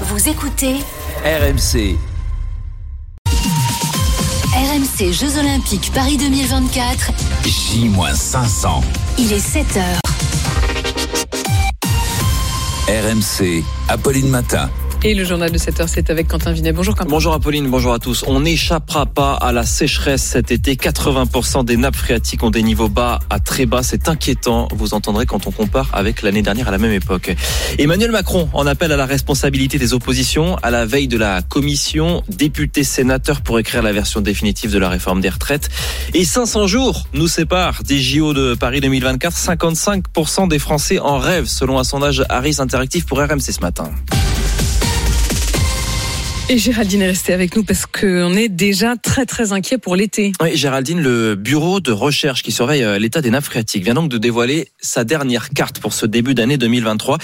Vous écoutez RMC. RMC Jeux Olympiques Paris 2024. J-500. Il est 7 heures. RMC. Apolline Matin. Et le journal de 7 heures, c'est avec Quentin Vinet. Bonjour Quentin. Bonjour Apolline, bonjour à tous. On n'échappera pas à la sécheresse cet été. 80% des nappes phréatiques ont des niveaux bas à très bas. C'est inquiétant. Vous entendrez quand on compare avec l'année dernière à la même époque. Emmanuel Macron en appelle à la responsabilité des oppositions à la veille de la commission députés sénateurs pour écrire la version définitive de la réforme des retraites. Et 500 jours nous séparent des JO de Paris 2024. 55% des Français en rêvent selon un sondage Harris Interactif pour RMC ce matin. Et Géraldine est restée avec nous parce qu'on est déjà très très inquiet pour l'été. Oui, Géraldine, le bureau de recherche qui surveille euh, l'état des nappes phréatiques vient donc de dévoiler sa dernière carte pour ce début d'année 2023.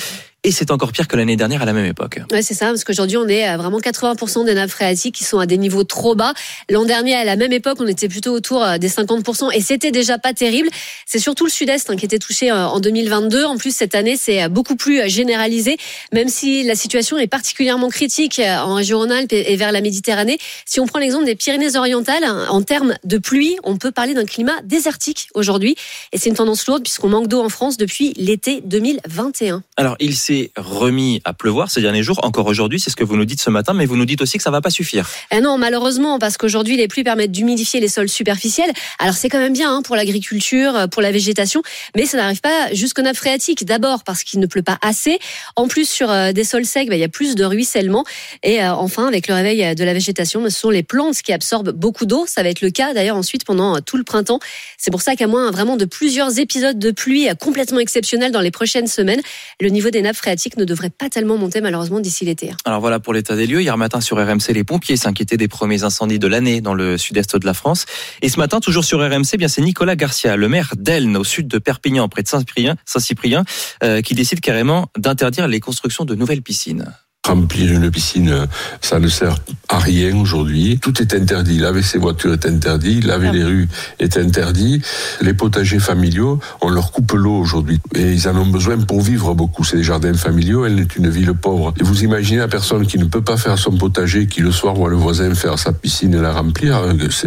Et c'est encore pire que l'année dernière à la même époque. Ouais, c'est ça, parce qu'aujourd'hui, on est à vraiment 80% des nappes phréatiques qui sont à des niveaux trop bas. L'an dernier, à la même époque, on était plutôt autour euh, des 50%, et c'était déjà pas terrible. C'est surtout le sud-est hein, qui était touché euh, en 2022. En plus, cette année, c'est beaucoup plus généralisé, même si la situation est particulièrement critique en région Rhône-Alpes et vers la Méditerranée. Si on prend l'exemple des Pyrénées-Orientales, en termes de pluie, on peut parler d'un climat désertique aujourd'hui. Et c'est une tendance lourde puisqu'on manque d'eau en France depuis l'été 2021. Alors, il s'est remis à pleuvoir ces derniers jours, encore aujourd'hui, c'est ce que vous nous dites ce matin, mais vous nous dites aussi que ça va pas suffire. Eh non, malheureusement, parce qu'aujourd'hui, les pluies permettent d'humidifier les sols superficiels. Alors, c'est quand même bien hein, pour l'agriculture, pour la végétation, mais ça n'arrive pas jusqu'aux nappes phréatiques. D'abord parce qu'il ne pleut pas assez. En plus, sur euh, des sols secs, bah, il y a plus de ruissellement. Et euh, enfin, avec le réveil de la végétation, ce sont les plantes qui absorbent beaucoup d'eau. Ça va être le cas d'ailleurs ensuite pendant euh, tout le printemps. C'est pour ça qu'à moins vraiment de plusieurs épisodes de pluie complètement exceptionnels dans les prochaines semaines, le niveau des nappes phréatiques ne devrait pas tellement monter malheureusement d'ici l'été. Alors voilà pour l'état des lieux. Hier matin sur RMC, les pompiers s'inquiétaient des premiers incendies de l'année dans le sud-est de la France. Et ce matin, toujours sur RMC, eh bien c'est Nicolas Garcia, le maire d'Elne, au sud de Perpignan, près de Saint-Cyprien, Saint-Cyprien euh, qui décide carrément d'interdire les constructions de nouvelles piscines. Remplir une piscine, ça ne sert à rien aujourd'hui. Tout est interdit. Laver ses voitures est interdit. Laver les rues est interdit. Les potagers familiaux, on leur coupe l'eau aujourd'hui. Et ils en ont besoin pour vivre beaucoup. C'est des jardins familiaux. Elle est une ville pauvre. Et vous imaginez la personne qui ne peut pas faire son potager, qui le soir voit le voisin faire sa piscine et la remplir.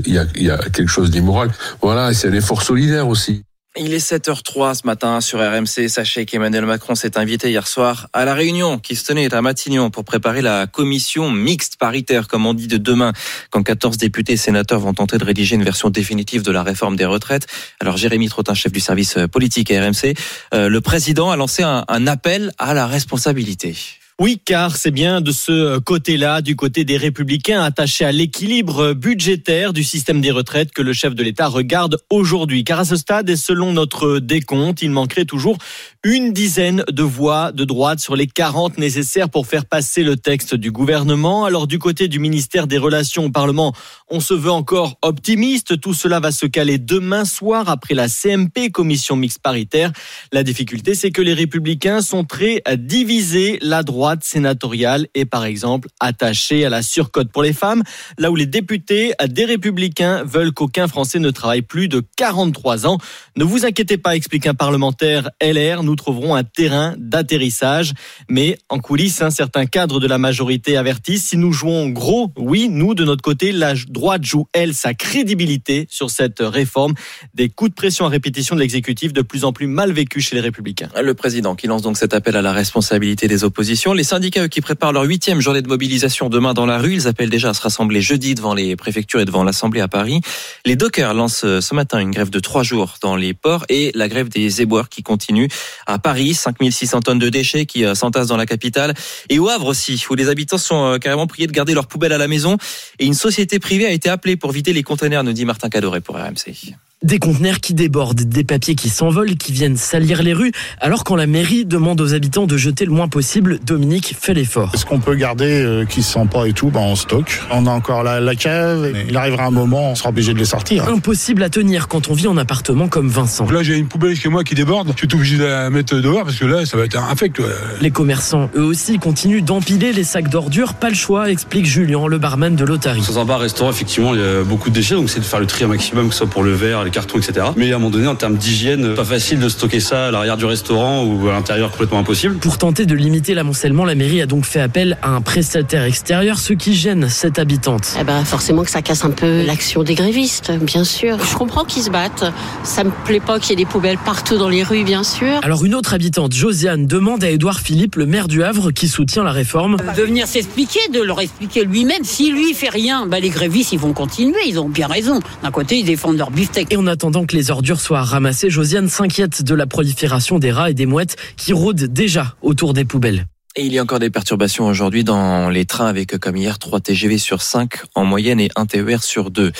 Il y a, il y a quelque chose d'immoral. Voilà. C'est un effort solidaire aussi. Il est 7h03 ce matin sur RMC. Sachez qu'Emmanuel Macron s'est invité hier soir à la réunion qui se tenait à Matignon pour préparer la commission mixte paritaire, comme on dit, de demain, quand 14 députés et sénateurs vont tenter de rédiger une version définitive de la réforme des retraites. Alors Jérémy Trottin, chef du service politique à RMC, euh, le président a lancé un, un appel à la responsabilité. Oui, car c'est bien de ce côté-là, du côté des républicains attachés à l'équilibre budgétaire du système des retraites que le chef de l'État regarde aujourd'hui. Car à ce stade, et selon notre décompte, il manquerait toujours une dizaine de voix de droite sur les 40 nécessaires pour faire passer le texte du gouvernement. Alors du côté du ministère des Relations au Parlement, on se veut encore optimiste. Tout cela va se caler demain soir après la CMP, commission mixte paritaire. La difficulté, c'est que les républicains sont très divisés. La droite sénatoriale est par exemple attachée à la surcote pour les femmes, là où les députés des républicains veulent qu'aucun Français ne travaille plus de 43 ans. Ne vous inquiétez pas, explique un parlementaire LR, trouverons un terrain d'atterrissage. Mais en coulisses, hein, certains cadres de la majorité avertissent, si nous jouons gros, oui, nous de notre côté, la droite joue, elle, sa crédibilité sur cette réforme. Des coups de pression à répétition de l'exécutif de plus en plus mal vécus chez les républicains. Le président qui lance donc cet appel à la responsabilité des oppositions. Les syndicats, eux, qui préparent leur huitième journée de mobilisation demain dans la rue, ils appellent déjà à se rassembler jeudi devant les préfectures et devant l'Assemblée à Paris. Les dockers lancent euh, ce matin une grève de trois jours dans les ports et la grève des éboueurs qui continue à Paris. 5600 tonnes de déchets qui euh, s'entassent dans la capitale et au Havre aussi, où les habitants sont euh, carrément priés de garder leurs poubelles à la maison. Et une société privée a été appelée pour vider les conteneurs, nous dit Martin Cadoret pour RMC. Des conteneurs qui débordent, des papiers qui s'envolent, qui viennent salir les rues, alors quand la mairie demande aux habitants de jeter le moins possible, Dominique fait l'effort. Ce qu'on peut garder euh, qui se sent pas et tout, ben on stocke. On a encore la, la cave, il arrivera un moment, on sera obligé de les sortir. Impossible à tenir quand on vit en appartement comme Vincent. Là j'ai une poubelle chez moi qui déborde, je suis obligé de la mettre dehors parce que là ça va être infect. Ouais. Les commerçants, eux aussi, continuent d'empiler les sacs d'ordures, pas le choix, explique Julien, le barman de l'Otari. Dans un bar-restaurant, effectivement, il y a beaucoup de déchets, donc c'est de faire le tri un maximum, que ce soit pour le verre, les carton, etc. Mais à un moment donné, en termes d'hygiène, pas facile de stocker ça à l'arrière du restaurant ou à l'intérieur, complètement impossible. Pour tenter de limiter l'amoncellement, la mairie a donc fait appel à un prestataire extérieur, ce qui gêne cette habitante. Eh ben, forcément que ça casse un peu l'action des grévistes, bien sûr. Je comprends qu'ils se battent. Ça me plaît pas qu'il y ait des poubelles partout dans les rues, bien sûr. Alors une autre habitante, Josiane, demande à Édouard Philippe, le maire du Havre, qui soutient la réforme, de venir s'expliquer, de leur expliquer lui-même. Si lui fait rien, bah, les grévistes, ils vont continuer. Ils ont bien raison. D'un côté, ils défendent leur beefsteak. Et en attendant que les ordures soient ramassées, Josiane s'inquiète de la prolifération des rats et des mouettes qui rôdent déjà autour des poubelles. Et il y a encore des perturbations aujourd'hui dans les trains avec, comme hier, 3 TGV sur 5 en moyenne et 1 TER sur 2.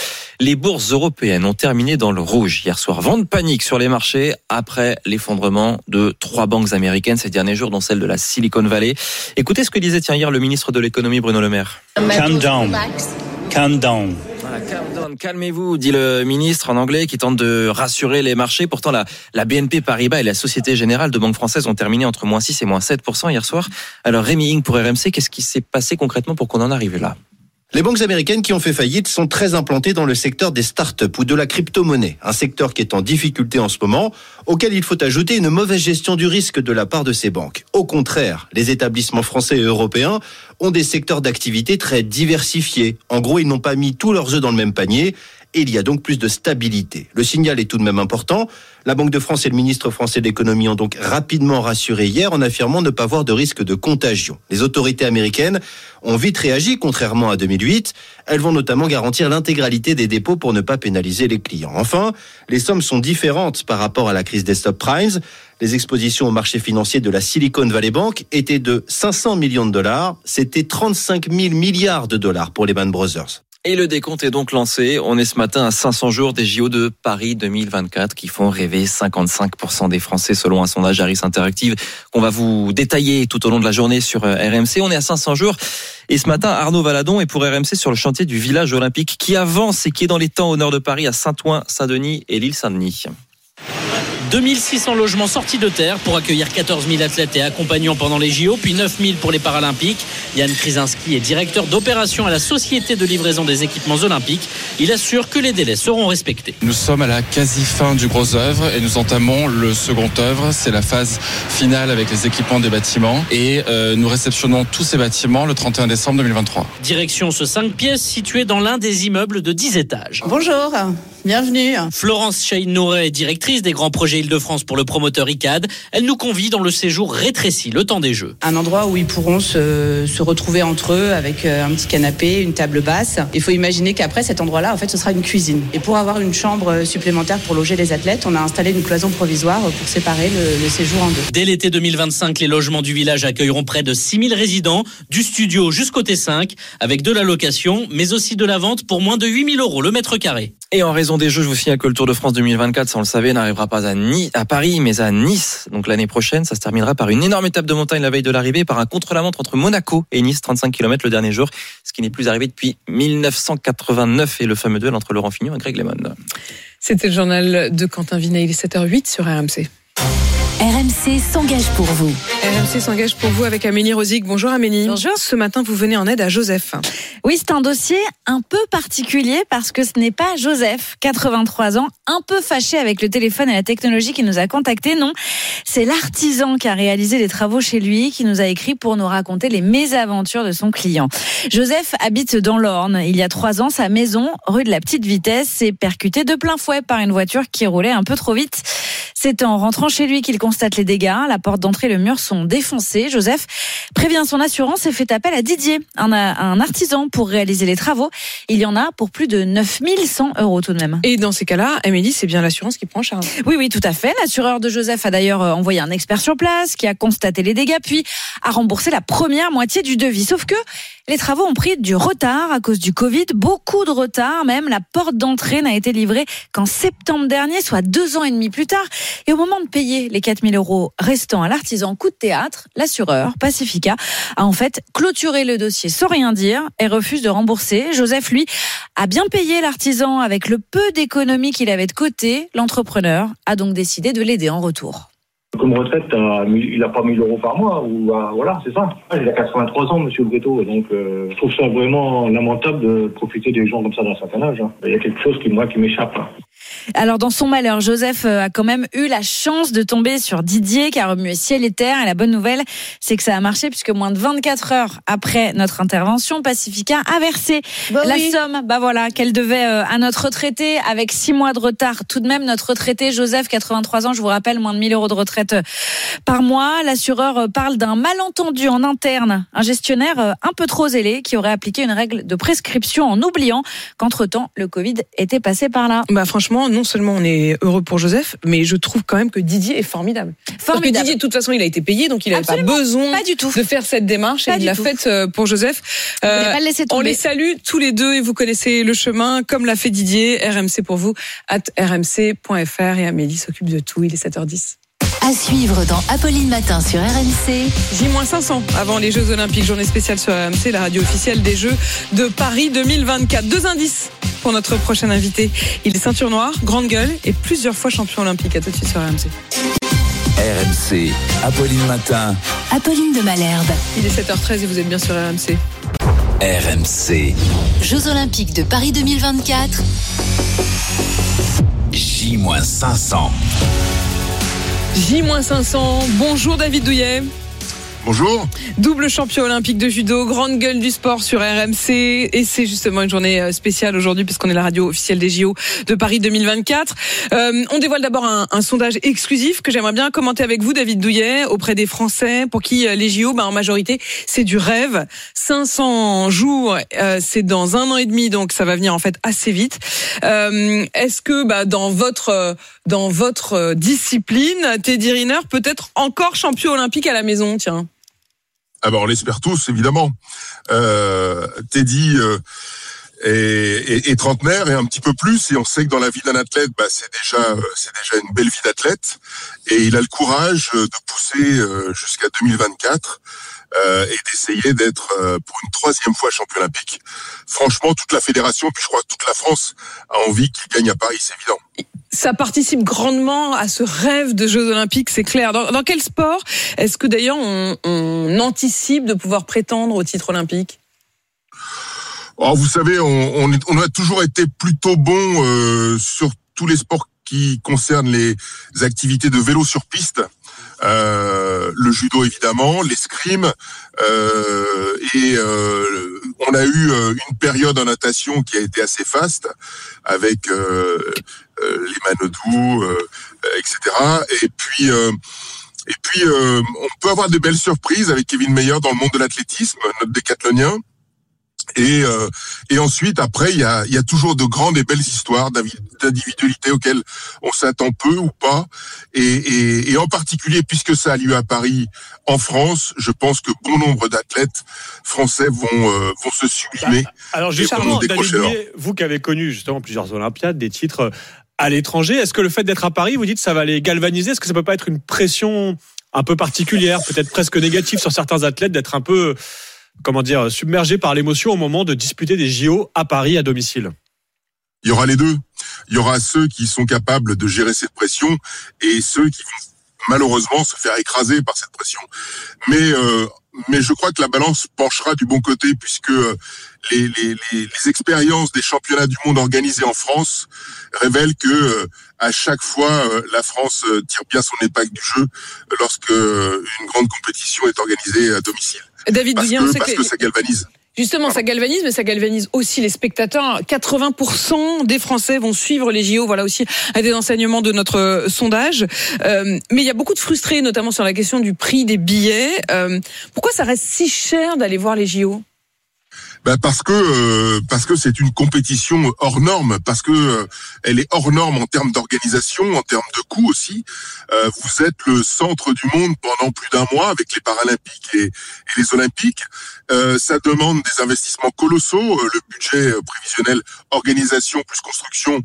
Les bourses européennes ont terminé dans le rouge hier soir. Vente panique sur les marchés après l'effondrement de trois banques américaines ces derniers jours, dont celle de la Silicon Valley. Écoutez ce que disait tiens hier le ministre de l'économie Bruno Le Maire. Calm down. Calm down. Calmez-vous, dit le ministre en anglais qui tente de rassurer les marchés. Pourtant, la, la BNP Paribas et la Société Générale de Banque Française ont terminé entre moins 6 et moins 7% hier soir. Alors, Rémi Ing pour RMC, qu'est-ce qui s'est passé concrètement pour qu'on en arrive là? Les banques américaines qui ont fait faillite sont très implantées dans le secteur des startups ou de la crypto-monnaie, un secteur qui est en difficulté en ce moment, auquel il faut ajouter une mauvaise gestion du risque de la part de ces banques. Au contraire, les établissements français et européens ont des secteurs d'activité très diversifiés. En gros, ils n'ont pas mis tous leurs œufs dans le même panier il y a donc plus de stabilité. Le signal est tout de même important. La Banque de France et le ministre français de l'économie ont donc rapidement rassuré hier en affirmant ne pas voir de risque de contagion. Les autorités américaines ont vite réagi, contrairement à 2008. Elles vont notamment garantir l'intégralité des dépôts pour ne pas pénaliser les clients. Enfin, les sommes sont différentes par rapport à la crise des subprimes. Les expositions au marché financier de la Silicon Valley Bank étaient de 500 millions de dollars. C'était 35 000 milliards de dollars pour les Band Brothers. Et le décompte est donc lancé. On est ce matin à 500 jours des JO de Paris 2024 qui font rêver 55% des Français selon un sondage Harris Interactive qu'on va vous détailler tout au long de la journée sur euh, RMC. On est à 500 jours. Et ce matin, Arnaud Valadon est pour RMC sur le chantier du village olympique qui avance et qui est dans les temps au nord de Paris à Saint-Ouen, Saint-Denis et l'île Saint-Denis. 2600 logements sortis de terre pour accueillir 14 000 athlètes et accompagnants pendant les JO, puis 9 000 pour les Paralympiques. Yann Krizinski est directeur d'opération à la Société de livraison des équipements olympiques. Il assure que les délais seront respectés. Nous sommes à la quasi-fin du gros œuvre et nous entamons le second œuvre. C'est la phase finale avec les équipements des bâtiments et euh, nous réceptionnons tous ces bâtiments le 31 décembre 2023. Direction ce 5 pièces situé dans l'un des immeubles de 10 étages. Bonjour, bienvenue. Florence Chaïn-Nouret est directrice des grands projets Île-de-France pour le promoteur ICAD. Elle nous convie dans le séjour rétréci, le temps des Jeux. Un endroit où ils pourront se, se retrouver entre eux avec euh, un petit canapé, une table basse. Il faut imaginer qu'après cet endroit-là, en fait, ce sera une cuisine. Et pour avoir une chambre supplémentaire pour loger les athlètes, on a installé une cloison provisoire pour séparer le, le séjour en deux. Dès l'été 2025, les logements du village accueilleront près de 6000 résidents, du studio jusqu'au T5, avec de la location, mais aussi de la vente pour moins de 8000 euros le mètre carré. Et en raison des Jeux, je vous signale que le Tour de France 2024, ça on le savait, n'arrivera pas à, Paris, mais à Nice. Donc l'année prochaine, ça se terminera par une énorme étape de montagne la veille de l'arrivée, par un contre-la-montre entre Monaco et Nice, 35 km le dernier jour, ce qui n'est plus arrivé depuis 1989 et le fameux duel entre Laurent Fignon et Greg Lemon. C'était le journal de Quentin Vinet, il est 7h08 sur RMC. RMC s'engage pour vous. RMC s'engage pour vous avec Amélie Rosic. Bonjour Amélie. Bonjour. Ce matin, vous venez en aide à Joseph. Oui, c'est un dossier un peu particulier parce que ce n'est pas Joseph, 83 ans, un peu fâché avec le téléphone et la technologie qui nous a contactés. Non, c'est l'artisan qui a réalisé les travaux chez lui qui nous a écrit pour nous raconter les mésaventures de son client. Joseph habite dans l'Orne. Il y a trois ans, sa maison, rue de la Petite Vitesse, s'est percutée de plein fouet par une voiture qui roulait un peu trop vite. C'est en rentrant chez lui qu'il constate les dégâts. La porte d'entrée et le mur sont défoncés. Joseph prévient son assurance et fait appel à Didier, un, un artisan, pour réaliser les travaux. Il y en a pour plus de 9100 euros tout de même. Et dans ces cas-là, Amélie, c'est bien l'assurance qui prend en charge. Oui, oui, tout à fait. L'assureur de Joseph a d'ailleurs envoyé un expert sur place qui a constaté les dégâts, puis a remboursé la première moitié du devis. Sauf que les travaux ont pris du retard à cause du Covid, beaucoup de retard même. La porte d'entrée n'a été livrée qu'en septembre dernier, soit deux ans et demi plus tard. Et au moment de payer les 4000 euros restants à l'artisan coup de théâtre, l'assureur, Pacifica, a en fait clôturé le dossier sans rien dire et refuse de rembourser. Joseph, lui, a bien payé l'artisan avec le peu d'économies qu'il avait de côté. L'entrepreneur a donc décidé de l'aider en retour. Comme retraite, il n'a pas 1000 euros par mois, ou euh, voilà, c'est ça. Il a 83 ans, monsieur Breto, donc euh, je trouve ça vraiment lamentable de profiter des gens comme ça d'un certain âge. hein. Il y a quelque chose qui, moi, qui m'échappe. hein. Alors dans son malheur, Joseph euh, a quand même eu la chance de tomber sur Didier qui a remué ciel et terre. Et la bonne nouvelle, c'est que ça a marché puisque moins de 24 heures après notre intervention, Pacifica a versé la oui. somme, bah voilà, qu'elle devait euh, à notre retraité avec six mois de retard. Tout de même, notre retraité, Joseph, 83 ans, je vous rappelle, moins de 1000 euros de retraite euh, par mois. L'assureur euh, parle d'un malentendu en interne, un gestionnaire euh, un peu trop zélé qui aurait appliqué une règle de prescription en oubliant qu'entre-temps, le Covid était passé par là. Bah franchement, non seulement on est heureux pour Joseph, mais je trouve quand même que Didier est formidable. Parce que Formidable. Didier, de toute façon, il a été payé, donc il n'avait pas besoin Pas du tout. de faire cette démarche Pas et il l'a faite euh, pour Joseph. Pas le laisser on tomber. les salue tous les deux et vous connaissez le chemin, comme l'a fait Didier, RMC pour vous, at rmc.fr et Amélie s'occupe de tout, il est 7h10. À suivre dans Apolline Matin sur RMC. J-500 avant les Jeux Olympiques, journée spéciale sur RMC, la radio officielle des Jeux de Paris 2024. Deux indices pour notre prochain invité. Il est ceinture noire, grande gueule et plusieurs fois champion olympique. À tout de suite sur RMC. RMC, Apolline Matin, Apolline de Malherbe. Il est 7h13 et vous êtes bien sur RMC. RMC, Jeux Olympiques de Paris 2024. J-500. J-500. Bonjour David Douillet. Bonjour. Double champion olympique de judo, grande gueule du sport sur RMC. Et c'est justement une journée euh, spéciale aujourd'hui puisqu'on est la radio officielle des JO de Paris 2024. Euh, on dévoile d'abord un, un sondage exclusif que j'aimerais bien commenter avec vous, David Douillet, auprès des Français pour qui euh, les JO, bah, en majorité, c'est du rêve. 500 jours, euh, c'est dans un an et demi, donc ça va venir en fait assez vite. Euh, Est-ce que bah, dans votre euh, dans votre discipline, Teddy Riner peut être encore champion olympique à la maison? Tiens. Ah ben, on l'espère tous, évidemment. Euh, Teddy euh, est, est- est trentenaire et un petit peu plus, et on sait que dans la vie d'un athlète, bah, c'est déjà euh, c'est déjà une belle vie d'athlète, et il a le courage euh, de pousser euh, jusqu'à 2024 euh, et d'essayer d'être pour une troisième fois champion olympique. Franchement, toute la fédération, puis je crois que toute la France a envie qu'il gagne à Paris, c'est évident. Ça participe grandement à ce rêve de Jeux Olympiques, c'est clair. Dans, quel sport est-ce que d'ailleurs on, anticipe de pouvoir prétendre au titre olympique? Alors, vous savez, on, a toujours été plutôt bon euh, sur tous les sports qui concernent les activités de vélo sur piste. Euh, le judo évidemment, l'escrime euh, et euh, on a eu une période en natation qui a été assez faste avec les manodous, euh, euh, etc. Et puis euh, et puis euh, on peut avoir de belles surprises avec Kevin Meyer dans le monde de l'athlétisme, notre décathlonien. Et, euh, et ensuite, après, il y a, y a toujours de grandes et belles histoires d'individualités auxquelles on s'attend peu ou pas. Et, et, et en particulier, puisque ça a lieu à Paris, en France, je pense que bon nombre d'athlètes français vont, euh, vont se sublimer. Alors et justement, David vous qui avez connu justement plusieurs Olympiades, des titres à l'étranger, est-ce que le fait d'être à Paris, vous dites, ça va les galvaniser? Est-ce que ça peut pas être une pression un peu particulière, peut-être presque négative sur certains athlètes, d'être un peu, comment dire, submergés par l'émotion au moment de disputer des JO à Paris à domicile? Il y aura les deux. Il y aura ceux qui sont capables de gérer cette pression et ceux qui vont malheureusement se faire écraser par cette pression. Mais euh, mais je crois que la balance penchera du bon côté puisque euh, les, les, les, les expériences des championnats du monde organisés en France révèlent que euh, à chaque fois euh, la France tire bien son épingle du jeu lorsque une grande compétition est organisée à domicile. David Parce que, parce que- que ça galvanise. Justement, ça galvanise, mais ça galvanise aussi les spectateurs. 80% des Français vont suivre les JO. Voilà aussi un des enseignements de notre euh, sondage. Euh, mais il y a beaucoup de frustrés, notamment sur la question du prix des billets. Euh, pourquoi ça reste si cher d'aller voir les JO Ben parce que euh, parce que c'est une compétition hors norme, parce que euh, elle est hors norme en termes d'organisation, en termes de coûts aussi. Euh, vous êtes le centre du monde pendant plus d'un mois avec les Paralympiques et, et les Olympiques. Euh, ça demande des investissements colossaux. Euh, le budget euh, prévisionnel organisation plus construction,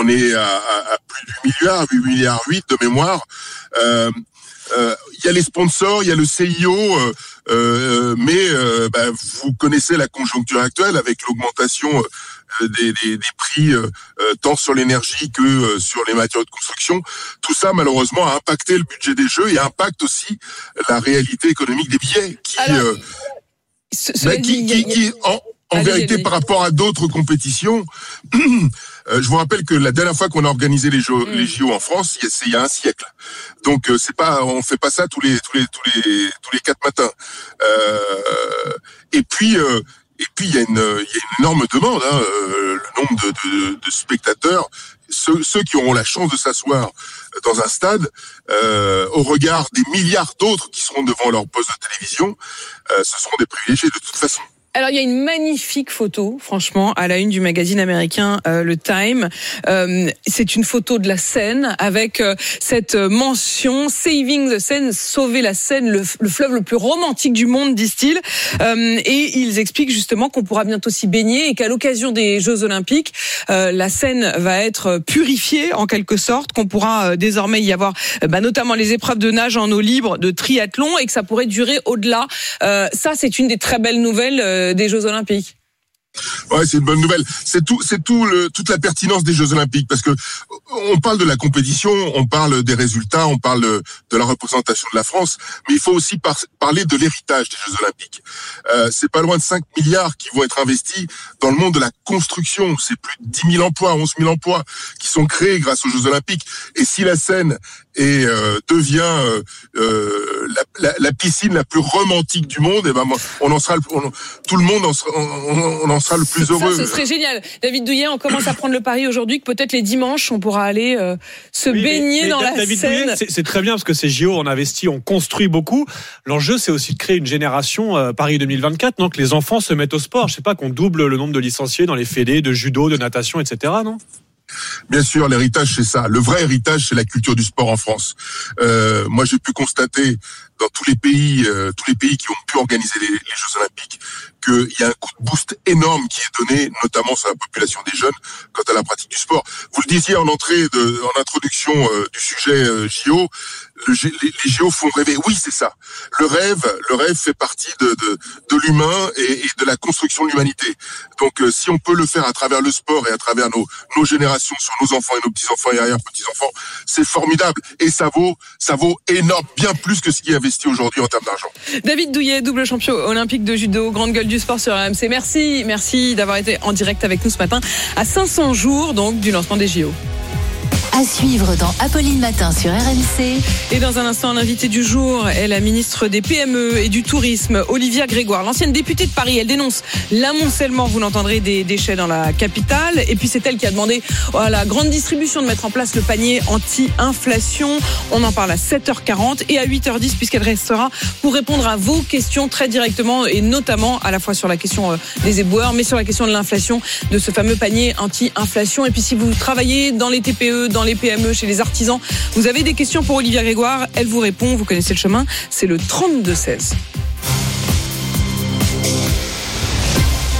on est à, à- à plus du milliard, 8 milliards 8 de mémoire. Euh, il y a les sponsors, il y a le CIO, euh, euh, mais euh, bah, vous connaissez la conjoncture actuelle avec l'augmentation euh, des, des- des prix euh, tant sur l'énergie que euh, sur les matériaux de construction. Tout ça, malheureusement, a impacté le budget des jeux et impacte aussi la réalité économique des billets qui, euh, bah, qui, qui- qui, en, en Allez, vérité, allez. par rapport à d'autres compétitions, je vous rappelle que la dernière fois qu'on a organisé les JO, Mm. les JO en France, c'est il y a un siècle. Donc euh, c'est pas, on fait pas ça tous les tous les tous les tous les quatre matins. Euh, et puis euh, et puis il y a une il y a une énorme demande. Hein, euh, le nombre de, de, de spectateurs, ceux, ceux qui auront la chance de s'asseoir dans un stade, euh, au regard des milliards d'autres qui seront devant leur poste de télévision, euh, ce seront des privilégiés de toute façon. Alors il y a une magnifique photo, franchement, à la une du magazine américain euh, le Time. Euh, c'est une photo de la Seine avec euh, cette euh, mention Saving the Seine, sauver la Seine, le, le fleuve le plus romantique du monde, disent-ils. Euh, et ils expliquent justement qu'on pourra bientôt s'y baigner et qu'à l'occasion des Jeux Olympiques, euh, la Seine va être purifiée en quelque sorte, qu'on pourra désormais y avoir bah, notamment les épreuves de nage en eau libre, de triathlon et que ça pourrait durer au-delà. Ça, c'est une des très belles nouvelles des Jeux Olympiques. Ouais, c'est une bonne nouvelle. C'est tout, c'est tout le, toute la pertinence des Jeux Olympiques parce que on parle de la compétition, on parle des résultats, on parle de la représentation de la France, mais il faut aussi par- parler de l'héritage des Jeux Olympiques. Euh, c'est pas loin de 5 milliards qui vont être investis dans le monde de la construction. C'est plus de 10 000 emplois, 11 000 emplois qui sont créés grâce aux Jeux Olympiques. Et si la Seine euh, devient euh, euh, la, la- la piscine la plus romantique du monde, et ben moi, on en sera, le- on- tout le monde en sera, on, on- on en sera le plus heureux. Ça, ce serait génial. David Douillet, on commence à prendre le pari aujourd'hui que peut-être les dimanches, on pourra aller euh, se Oui, baigner mais dans Da- la David Seine. Douillet, c'est- c'est très bien parce que ces JO, on investit, on construit beaucoup. L'enjeu, c'est aussi de créer une génération euh, Paris 2024, non Que les enfants se mettent au sport. Je sais pas qu'on double le nombre de licenciés dans les fédés de judo, de natation, etc. Non? Bien sûr, l'héritage, c'est ça. Le vrai héritage, c'est la culture du sport en France. Euh, moi, j'ai pu constater dans tous les pays, euh, tous les pays qui ont pu organiser les, Jeux Olympiques, qu'il y a un coup de boost énorme qui est donné, notamment sur la population des jeunes, quant à la pratique du sport. Vous le disiez en entrée, de, en introduction euh, du sujet euh, JO, les, les JO font rêver. Oui, c'est ça. Le rêve, le rêve fait partie de, l'humain et, de la construction de l'humanité. Donc, euh, si on peut le faire à travers le sport et à travers nos, générations, sur nos enfants et nos petits enfants et arrière petits enfants, c'est formidable et ça vaut, ça vaut énorme, bien plus que ce qui est investi aujourd'hui en termes d'argent. David Douillet, double champion olympique de judo, grande gueule du sport sur RMC. Merci, merci d'avoir été en direct avec nous ce matin à 500 jours donc du lancement des JO. À suivre dans Apolline Matin sur RMC. Et dans un instant, l'invité du jour est la ministre des PME et du Tourisme, Olivia Grégoire, l'ancienne députée de Paris. Elle dénonce l'amoncellement, vous l'entendrez, des déchets dans la capitale. Et puis c'est elle qui a demandé à la grande distribution de mettre en place le panier anti-inflation. On en parle à 7h40 et à 8h10 puisqu'elle restera pour répondre à vos questions très directement et notamment à la fois sur la question euh, des éboueurs, mais sur la question de l'inflation, de ce fameux panier anti-inflation. Et puis si vous travaillez dans les TPE, dans les PME, chez les artisans, vous avez des questions pour Olivia Grégoire, elle vous répond, vous connaissez le chemin, c'est le 32-16.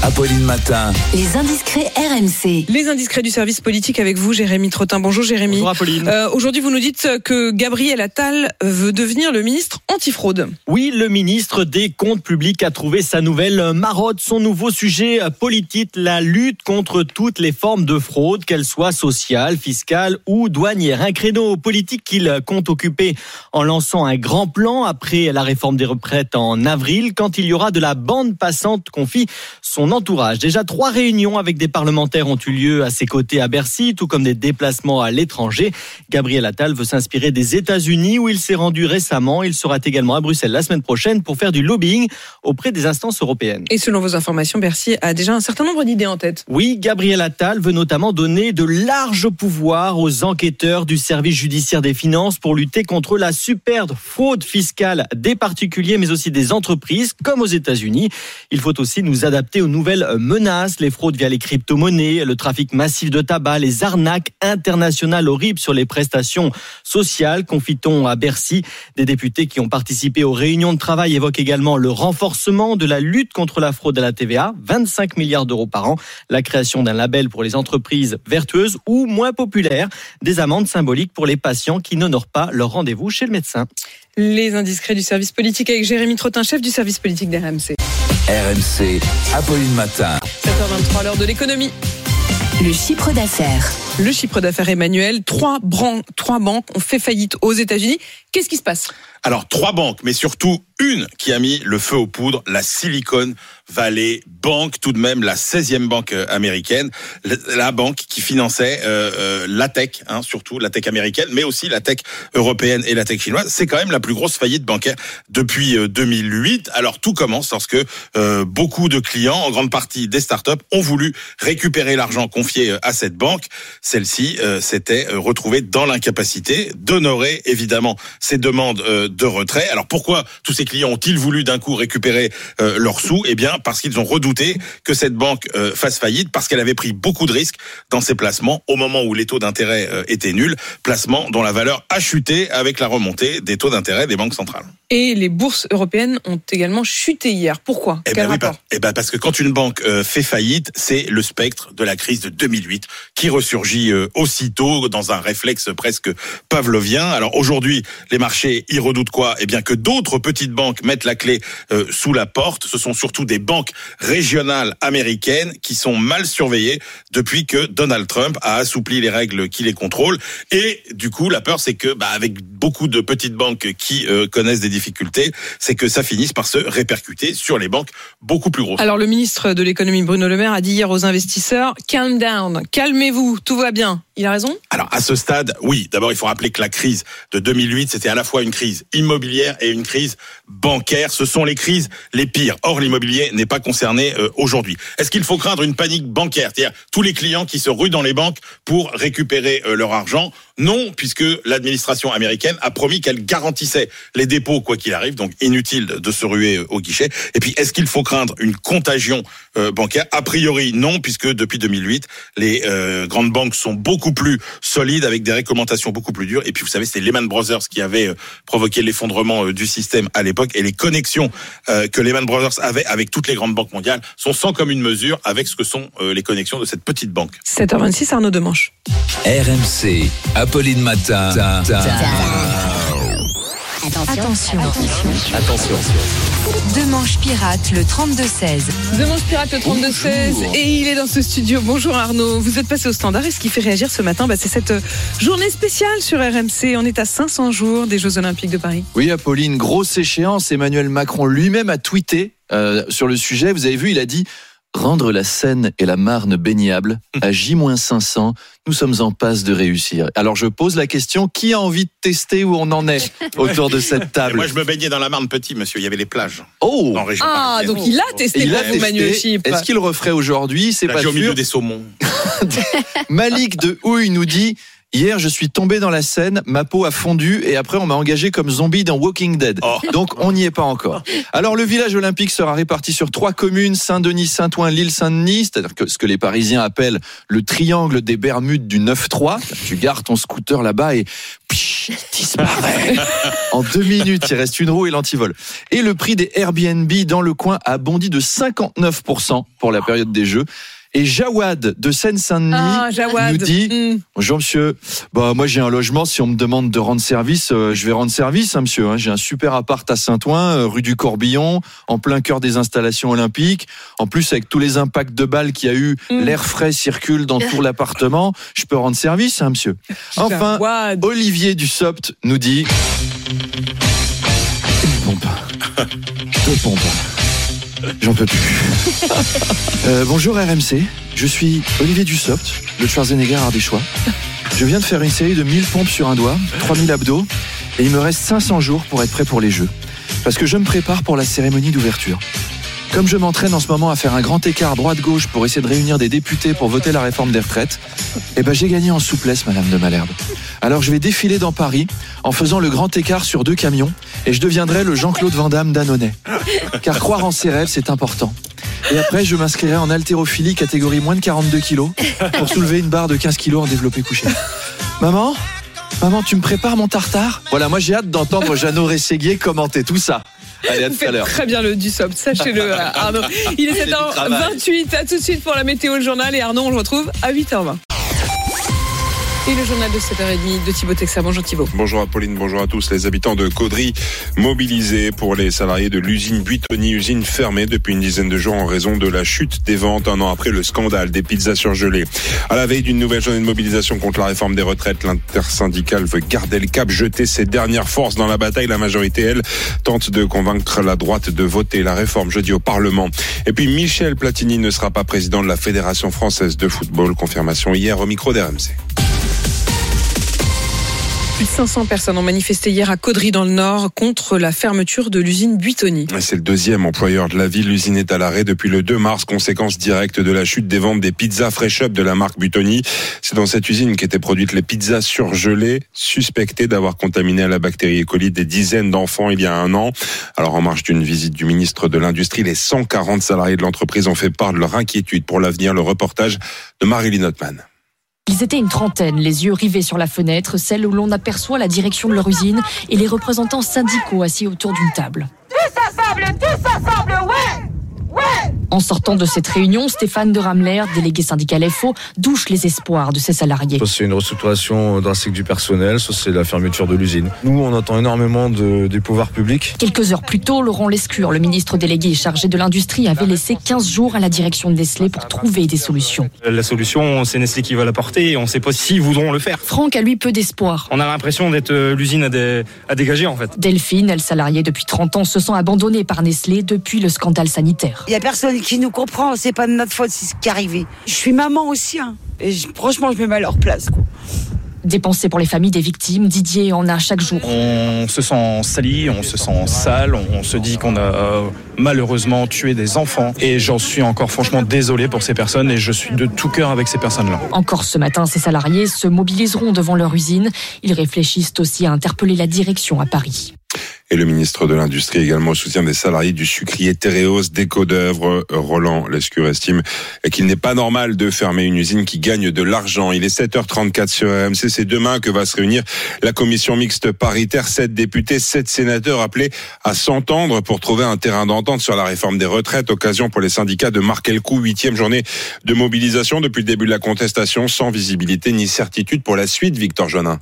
Apolline Matin. Les indiscrets RMC. Les indiscrets du service politique avec vous, Jérémy Trottin. Bonjour Jérémy. Bonjour, Apolline. Euh, Aujourd'hui, vous nous dites que Gabriel Attal veut devenir le ministre antifraude. Oui, le ministre des Comptes publics a trouvé sa nouvelle marotte, son nouveau sujet politique, la lutte contre toutes les formes de fraude, qu'elles soient sociales, fiscales ou douanières. Un créneau politique qu'il compte occuper en lançant un grand plan après la réforme des retraites en avril, quand il y aura de la bande passante, confie son entourage. Déjà, trois réunions avec des parlementaires ont eu lieu à ses côtés à Bercy, tout comme des déplacements à l'étranger. Gabriel Attal veut s'inspirer des États-Unis où il s'est rendu récemment. Il sera également à Bruxelles la semaine prochaine pour faire du lobbying auprès des instances européennes. Et selon vos informations, Bercy a déjà un certain nombre d'idées en tête. Oui, Gabriel Attal veut notamment donner de larges pouvoirs aux enquêteurs du service judiciaire des finances pour lutter contre la superbe fraude fiscale des particuliers mais aussi des entreprises comme aux États-Unis. Il faut aussi nous adapter aux nouvelles menaces, les fraudes via les crypto-monnaies, le trafic massif de tabac, les arnaques internationales horribles sur les prestations sociales, confie-t-on à Bercy. Des députés qui ont participé aux réunions de travail évoquent également le renforcement de la lutte contre la fraude à la TVA, 25 milliards d'euros par an, la création d'un label pour les entreprises vertueuses ou moins populaires, des amendes symboliques pour les patients qui n'honorent pas leur rendez-vous chez le médecin. Les indiscrets du service politique avec Jérémy Trottin, chef du service politique d'RMC. RMC, Apolline Matin. 7h23, l'heure de l'économie. Le chiffre d'affaires. Le chiffre d'affaires Emmanuel, trois, trois banques ont fait faillite aux États-Unis. Qu'est-ce qui se passe? Alors, trois banques, mais surtout une qui a mis le feu aux poudres, la Silicon Valley Bank, tout de même la 16e banque euh, américaine, la, banque qui finançait euh, euh, la tech, hein, surtout la tech américaine, mais aussi la tech européenne et la tech chinoise. C'est quand même la plus grosse faillite bancaire depuis euh, 2008. Alors, tout commence lorsque euh, beaucoup de clients, en grande partie des startups, ont voulu récupérer l'argent confié euh, à cette banque. Celle-ci euh, s'était euh, retrouvée dans l'incapacité d'honorer évidemment ces demandes euh, de retrait. Alors pourquoi tous ces clients ont-ils voulu d'un coup récupérer euh, leurs sous? Eh bien parce qu'ils ont redouté que cette banque fasse faillite parce qu'elle avait pris beaucoup de risques dans ses placements au moment où les taux d'intérêt étaient nuls, placements dont la valeur a chuté avec la remontée des taux d'intérêt des banques centrales. Et les bourses européennes ont également chuté hier. Pourquoi? Eh ben oui, rapport? pa- eh ben parce que quand une banque fait faillite, c'est le spectre de la crise de 2008 qui ressurgit euh, aussitôt dans un réflexe presque pavlovien. Alors aujourd'hui, les marchés y redoutent quoi? Eh bien que d'autres petites banques mettent la clé euh, sous la porte. Ce sont surtout des banques régionales américaines qui sont mal surveillées depuis que Donald Trump a assoupli les règles qui les contrôlent. Et du coup, la peur, c'est que bah, avec beaucoup de petites banques qui euh, connaissent des difficultés, c'est que ça finisse par se répercuter sur les banques beaucoup plus grosses. Alors le ministre de l'économie Bruno Le Maire a dit hier aux investisseurs calm down, calmez-vous, tout va bien. Il a raison Alors à ce stade, oui. D'abord, il faut rappeler que la crise de 2008, c'était à la fois une crise immobilière et une crise bancaire. Ce sont les crises les pires. Or, l'immobilier n'est pas concerné euh, aujourd'hui. Est-ce qu'il faut craindre une panique bancaire, c'est-à-dire tous les clients qui se ruent dans les banques pour récupérer euh, leur argent? Non, puisque l'administration américaine a promis qu'elle garantissait les dépôts quoi qu'il arrive. Donc inutile de se ruer euh, au guichet. Et puis, est-ce qu'il faut craindre une contagion bancaire? A priori, non, puisque depuis 2008, les grandes banques sont beaucoup plus solides avec des réglementations beaucoup plus dures. Et puis, vous savez, c'était Lehman Brothers qui avait euh, provoqué l'effondrement euh, du système à l'époque. Et les connexions euh, que Lehman Brothers avait avec toutes les grandes banques mondiales sont sans commune mesure avec ce que sont les connexions de cette petite banque. 7h26, Arnaud Demanche. RMC, Apolline Matin. Attention. Attention. Demanche pirate, le 32-16. Demanche pirate le 32-16 et il est dans ce studio. Bonjour Arnaud, vous êtes passé au standard et ce qui fait réagir ce matin, bah, c'est cette euh, journée spéciale sur RMC. On est à 500 jours des Jeux Olympiques de Paris. Oui, Apolline, grosse échéance. Emmanuel Macron lui-même a tweeté euh, sur le sujet. Vous avez vu, il a dit Rendre la Seine et la Marne baignables à J-500, nous sommes en passe de réussir. Alors je pose la question qui a envie de tester où on en est autour de cette Et table moi, je me baignais dans la Marne petit, monsieur. Il y avait les plages. Oh En région Ah, parisienne. donc il a testé Il a vous, Manuel testé. Chip. Est-ce qu'il le referait aujourd'hui? C'est pas j'ai au milieu sûr. des saumons. Malik de Houille nous dit Hier, je suis tombé dans la Seine, ma peau a fondu et après, on m'a engagé comme zombie dans Walking Dead. Oh. Donc, on n'y est pas encore. Alors, le village olympique sera réparti sur trois communes Saint-Denis, Saint-Ouen, l'île Saint-Denis, c'est-à-dire que ce que les Parisiens appellent le triangle des Bermudes du 9-3. Tu gares ton scooter là-bas et il disparaît. en deux minutes, il reste une roue et l'antivol. Et le prix des Airbnb dans le coin a bondi de 59% pour la période des Jeux. Et Jawad de Seine-Saint-Denis Ah, nous dit Hmm. Bonjour monsieur, bah moi j'ai un logement, si on me demande de rendre service, euh, je vais rendre service hein, monsieur. hein. J'ai un super appart à Saint-Ouen, euh, rue du Corbillon, en plein cœur des installations olympiques. En plus avec tous les impacts de balles qu'il y a eu, Mm. l'air frais circule dans tout l'appartement, je peux rendre service hein, monsieur. Enfin, Jawad. Olivier Dussopt nous dit une pompe, deux pompes. J'en peux plus. Euh, bonjour RMC, je suis Olivier Dussopt, le Schwarzenegger ardéchois. Je viens de faire une série de 1000 pompes sur un doigt, 3000 abdos, et il me reste 500 jours pour être prêt pour les Jeux. Parce que je me prépare pour la cérémonie d'ouverture. Comme je m'entraîne en ce moment à faire un grand écart droite-gauche pour essayer de réunir des députés pour voter la réforme des retraites, eh ben j'ai gagné en souplesse, Madame de Malherbe. Alors je vais défiler dans Paris en faisant le grand écart sur deux camions et je deviendrai le Jean-Claude Van Damme d'Annonay. Car croire en ses rêves, c'est important. Et après, je m'inscrirai en haltérophilie catégorie moins de 42 kilos pour soulever une barre de 15 kilos en développé couché. Maman Maman, tu me prépares mon tartare? Voilà, moi j'ai hâte d'entendre Jeannot Rességuier commenter tout ça. Allez, à tout à faites l'heure. très bien le du sop, sachez-le Arnaud. Il est C'est du travail. 7h28, à tout de suite pour la météo le journal et Arnaud on le retrouve à 8h20. Et le journal de 7h30 de Thibaut Texas. Bonjour Thibaut. Bonjour Apolline, bonjour à tous. Les habitants de Caudry mobilisés pour les salariés de l'usine Buitoni, usine fermée depuis une dizaine de jours en raison de la chute des ventes un an après le scandale des pizzas surgelées. À la veille d'une nouvelle journée de mobilisation contre la réforme des retraites, l'intersyndicale veut garder le cap, jeter ses dernières forces dans la bataille. La majorité, elle, tente de convaincre la droite de voter la réforme jeudi au Parlement. Et puis Michel Platini ne sera pas président de la Fédération française de football. Confirmation hier au micro d'RMC. Plus de 500 personnes ont manifesté hier à Caudry dans le Nord contre la fermeture de l'usine Buitoni. C'est le deuxième employeur de la ville. L'usine est à l'arrêt depuis le 2 mars, conséquence directe de la chute des ventes des pizzas Fresh Up de la marque Buitoni. C'est dans cette usine qu'étaient produites les pizzas surgelées, suspectées d'avoir contaminé à la bactérie E. coli des dizaines d'enfants il y a un an. Alors en marge d'une visite du ministre de l'Industrie, les 140 salariés de l'entreprise ont fait part de leur inquiétude pour l'avenir. Le reportage de Marilyn Notman. Ils étaient une trentaine, les yeux rivés sur la fenêtre, celle où l'on aperçoit la direction de leur usine et les représentants syndicaux assis autour d'une table. Tous ensemble, Ouais En sortant de cette réunion, Stéphane de Ramler, délégué syndical FO, douche les espoirs de ses salariés. C'est une restructuration drastique du personnel, c'est la fermeture de l'usine. Nous, on attend énormément de, des pouvoirs publics. Quelques heures plus tôt, Laurent Lescure, le ministre délégué chargé de l'industrie, avait laissé 15 jours à la direction de Nestlé pour trouver des solutions. La solution, c'est Nestlé qui va l'apporter et on ne sait pas s'ils voudront le faire. Franck a lui peu d'espoir. On a l'impression d'être euh, l'usine à, dé... à dégager en fait. Delphine, elle salariée depuis 30 ans, se sent abandonnée par Nestlé depuis le scandale sanitaire. Il y a personne qui nous comprend, c'est pas de notre faute, c'est ce qui est arrivé. Je suis maman aussi, hein, et je, franchement, je me mets à leur place. Quoi. Dépensé pour les familles des victimes, Didier en a chaque jour. On se sent sali, on se sent sale, on se dit qu'on a euh, malheureusement tué des enfants. Et j'en suis encore franchement désolé pour ces personnes et je suis de tout cœur avec ces personnes-là. Encore ce matin, ces salariés se mobiliseront devant leur usine. Ils réfléchissent aussi à interpeller la direction à Paris. Et le ministre de l'Industrie également au soutien des salariés du sucrier Téréos déco d'œuvre. Roland Lescure estime qu'il n'est pas normal de fermer une usine qui gagne de l'argent. Il est 7h34 sur RMC. C'est demain que va se réunir la commission mixte paritaire. Sept députés, sept sénateurs appelés à s'entendre pour trouver un terrain d'entente sur la réforme des retraites. Occasion pour les syndicats de marquer le coup. Huitième journée de mobilisation depuis le début de la contestation sans visibilité ni certitude pour la suite. Victor Jonin.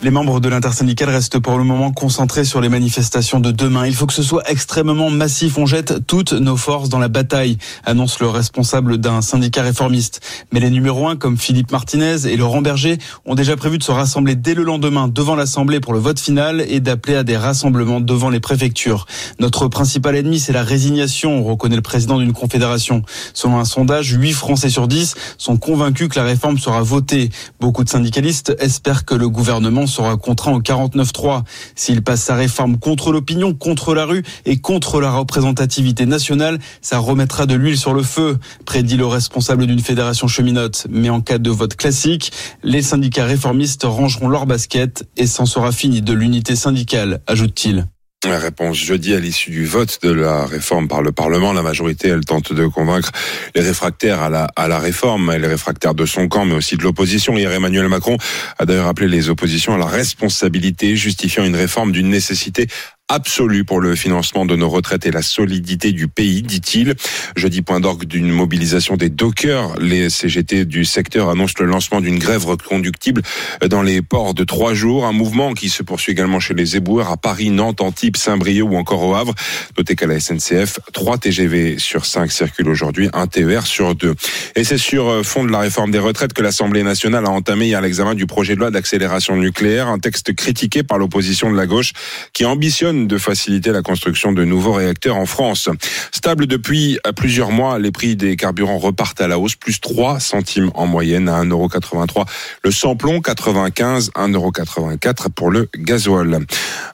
Les membres de l'intersyndicale restent pour le moment concentrés sur les manifestations de demain. Il faut que ce soit extrêmement massif. On jette toutes nos forces dans la bataille, annonce le responsable d'un syndicat réformiste. Mais les numéros 1 comme Philippe Martinez et Laurent Berger ont déjà prévu de se rassembler dès le lendemain devant l'Assemblée pour le vote final et d'appeler à des rassemblements devant les préfectures. Notre principal ennemi, c'est la résignation, reconnaît le président d'une confédération. Selon un sondage, 8 Français sur 10 sont convaincus que la réforme sera votée. Beaucoup de syndicalistes espèrent que le gouvernement sera contraint au 49-3. S'il passe sa réforme contre l'opinion, contre la rue et contre la représentativité nationale, ça remettra de l'huile sur le feu, prédit le responsable d'une fédération cheminote. Mais en cas de vote classique, les syndicats réformistes rangeront leur basket et s'en sera fini de l'unité syndicale, ajoute-t-il. La réponse jeudi à l'issue du vote de la réforme par le Parlement. La majorité, elle tente de convaincre les réfractaires à la, à la réforme, les réfractaires de son camp, mais aussi de l'opposition. Hier, Emmanuel Macron a d'ailleurs appelé les oppositions à la responsabilité, justifiant une réforme d'une nécessité absolue pour le financement de nos retraites et la solidité du pays, dit-il. Jeudi, point d'orgue d'une mobilisation des dockers. Les CGT du secteur annoncent le lancement d'une grève reconductible dans les ports de trois jours. Un mouvement qui se poursuit également chez les éboueurs à Paris, Nantes, Antibes, Saint-Brieuc ou encore au Havre. Notez qu'à la SNCF, 3 TGV sur 5 circulent aujourd'hui, un TER sur 2. Et c'est sur fond de la réforme des retraites que l'Assemblée nationale a entamé hier l'examen du projet de loi d'accélération nucléaire, un texte critiqué par l'opposition de la gauche qui ambitionne de faciliter la construction de nouveaux réacteurs en France. Stable depuis plusieurs mois, les prix des carburants repartent à la hausse, plus 3 centimes en moyenne à 1,83€. Le samplon, 95, 1,84€ pour le gasoil.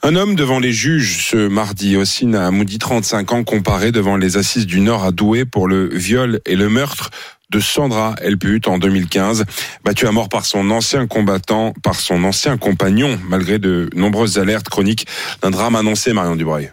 Un homme devant les juges ce mardi, Ossine Amoudi, 35 ans, comparé devant les assises du Nord à Douai pour le viol et le meurtre de Sandra Elput en 2015, battue à mort par son ancien combattant, par son ancien compagnon, malgré de nombreuses alertes chroniques d'un drame annoncé, Marion Dubreuil.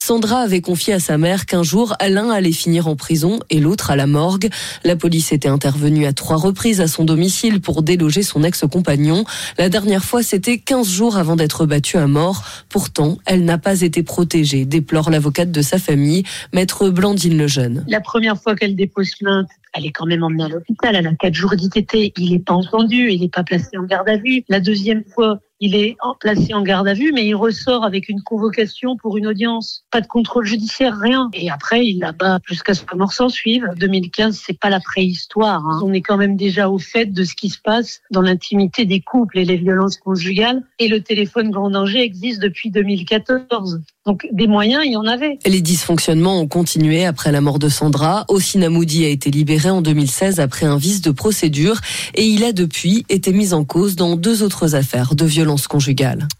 Sandra avait confié à sa mère qu'un jour, l'un allait finir en prison et l'autre à la morgue. La police était intervenue à trois reprises à son domicile pour déloger son ex-compagnon. La dernière fois, c'était 15 jours avant d'être battue à mort. Pourtant, elle n'a pas été protégée, déplore l'avocate de sa famille, maître Blandine Lejeune. La première fois qu'elle dépose plainte, elle est quand même emmenée à l'hôpital. Elle a quatre jours d'ITT. Il n'est pas entendu. Il n'est pas placé en garde à vue. La deuxième fois, il est placé en garde à vue, mais il ressort avec une convocation pour une audience. Pas de contrôle judiciaire, rien. Et après, il la jusqu'à ce que mort s'en suive. 2015, c'est pas la préhistoire. hein. On est quand même déjà au fait de ce qui se passe dans l'intimité des couples et les violences conjugales. Et le téléphone grand danger existe depuis 2014. Donc, des moyens, il y en avait. Les dysfonctionnements ont continué après la mort de Sandra. Ossina Moudi a été libéré en 2016 après un vice de procédure et il a depuis été mis en cause dans deux autres affaires de violence